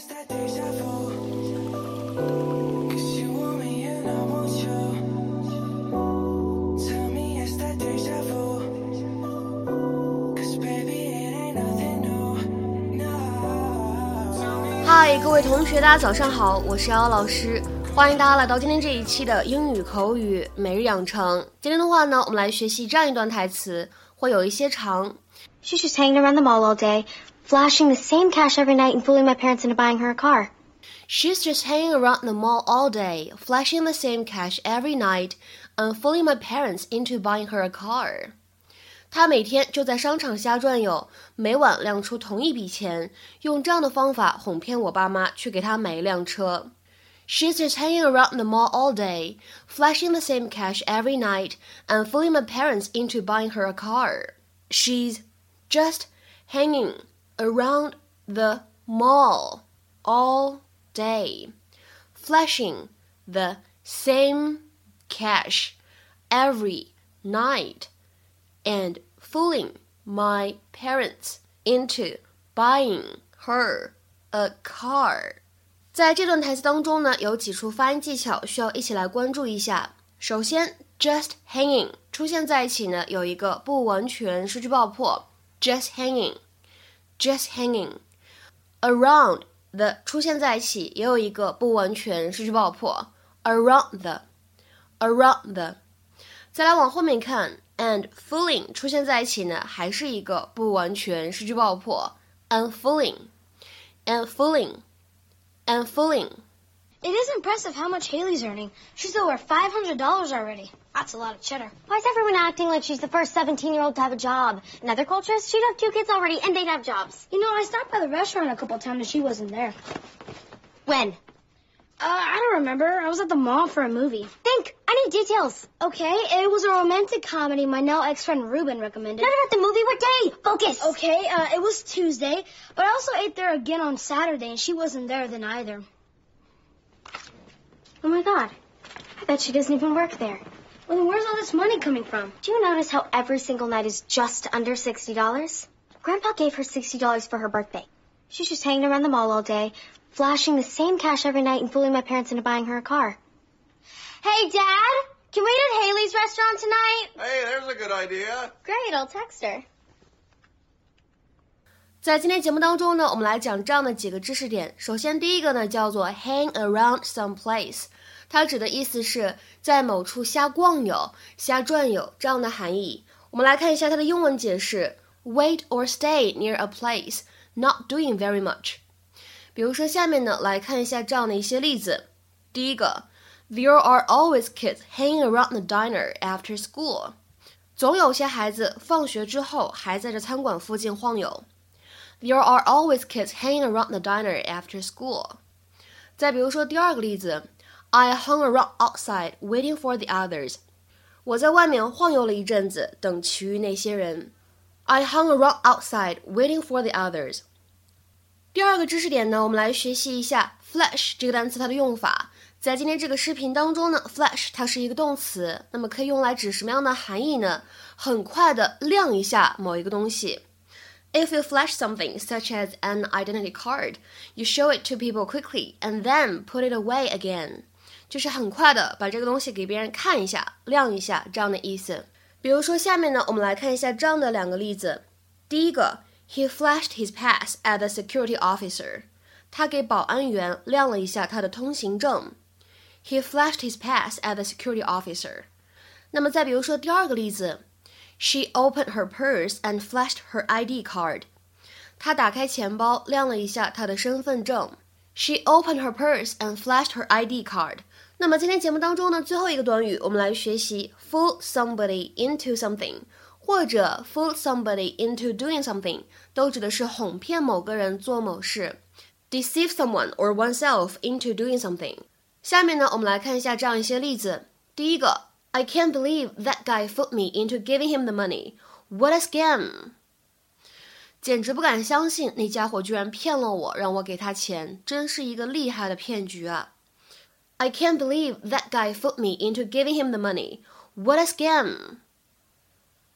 嗨，各位同学，大家早上好，我是瑶瑶老师，欢迎大家来到今天这一期的英语口语每日养成。今天的话呢，我们来学习这样一段台词，会有一些长。She's just hanging around the mall all day, flashing the same cash every night and fooling my parents into buying her a car. She's just hanging around the mall all day, flashing the same cash every night, and fooling my parents into buying her a car. 她每天就在商场瞎转悠，每晚亮出同一笔钱，用这样的方法哄骗我爸妈去给她买一辆车。She's just hanging around the mall all day, flashing the same cash every night, and fooling my parents into buying her a car. She's just hanging around the mall all day, flashing the same cash every night, and fooling my parents into buying her a car. 在这段台词当中呢，有几处发音技巧需要一起来关注一下。首先，just hanging 出现在一起呢，有一个不完全失去爆破，just Just hanging。around the 出现在一起，也有一个不完全失去爆破，around the，around the。再来往后面看，and fooling 出现在一起呢，还是一个不完全失去爆破，and fooling，and fooling，and fooling。It is impressive how much Haley's earning. She's over $500 already. That's a lot of cheddar. Why is everyone acting like she's the first 17 year old to have a job? In other cultures, she'd have two kids already and they'd have jobs. You know, I stopped by the restaurant a couple times and she wasn't there. When? Uh, I don't remember. I was at the mall for a movie. Think! I need details. Okay, it was a romantic comedy my now ex-friend Ruben recommended. Not about the movie, what day? Focus! Okay, uh, it was Tuesday, but I also ate there again on Saturday and she wasn't there then either. Oh my god. I bet she doesn't even work there. Well, then where's all this money coming from? Do you notice how every single night is just under $60? Grandpa gave her $60 for her birthday. She's just hanging around the mall all day, flashing the same cash every night and fooling my parents into buying her a car. Hey, Dad! Can we eat at Haley's restaurant tonight? Hey, there's a good idea. Great, I'll text her. 在今天节目当中呢，我们来讲这样的几个知识点。首先，第一个呢叫做 hang around some place，它指的意思是在某处瞎逛悠、瞎转悠这样的含义。我们来看一下它的英文解释：wait or stay near a place, not doing very much。比如说下面呢，来看一下这样的一些例子。第一个，There are always kids hanging around the diner after school。总有些孩子放学之后还在这餐馆附近晃悠。There are always kids hanging around the diner after school。再比如说第二个例子，I hung around outside waiting for the others。我在外面晃悠了一阵子，等其余那些人。I hung around outside waiting for the others。第二个知识点呢，我们来学习一下 flash 这个单词它的用法。在今天这个视频当中呢，flash 它是一个动词，那么可以用来指什么样的含义呢？很快的亮一下某一个东西。If you flash something, such as an identity card, you show it to people quickly and then put it away again. 就是很快的把这个东西给别人看一下、亮一下这样的意思。比如说下面呢，我们来看一下这样的两个例子。第一个，He flashed his pass at the security officer. 他给保安员亮了一下他的通行证。He flashed his pass at the security officer. 那么再比如说第二个例子。 She opened her purse and flashed her ID card. 她打开钱包，亮了一下她的身份证。She opened her purse and flashed her ID card. 那么今天节目当中呢，最后一个短语，我们来学习 fool somebody into something，或者 fool somebody into doing something，都指的是哄骗某个人做某事。Deceive someone or oneself into doing something。下面呢，我们来看一下这样一些例子。第一个。I can't believe that guy fooled me into giving him the money. What a scam! 简直不敢相信那家伙居然骗了我，让我给他钱，真是一个厉害的骗局啊！I can't believe that guy fooled me into giving him the money. What a scam!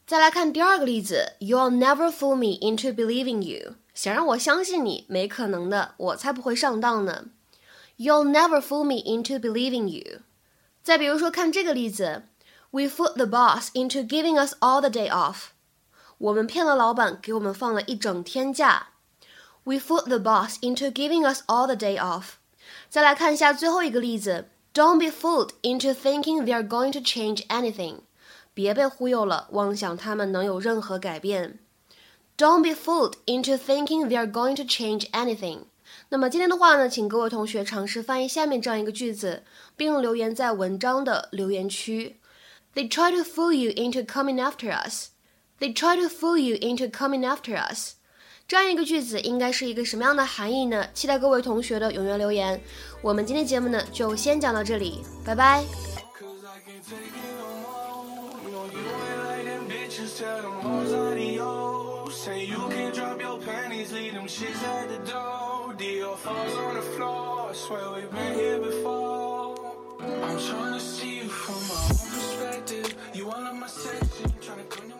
再来看第二个例子，You'll never fool me into believing you. 想让我相信你，没可能的，我才不会上当呢。You'll never fool me into believing you。 再比如说，看这个例子，We fooled the boss into giving us all the day off。我们骗了老板，给我们放了一整天假。We fooled the boss into giving us all the day off。再来看一下最后一个例子，Don't be fooled into thinking they're going to change anything。别被忽悠了，妄想他们能有任何改变。Don't be fooled into thinking they're going to change anything。 那么今天的话呢，请各位同学尝试翻译下面这样一个句子，并留言在文章的留言区。They try to fool you into coming after us. They try to fool you into coming after us. 这样一个句子应该是一个什么样的含义呢？期待各位同学的踊跃留言。我们今天节目呢就先讲到这里，拜拜。Cause I can't take no more. No, you ain't like them bitches, tell them hoes adios. Say you can drop your panties, leave them shits at the door. Dior falls on the floor, I swear we've been here before. I'm trying to see you from my own perspective. You all in my section, trying to session.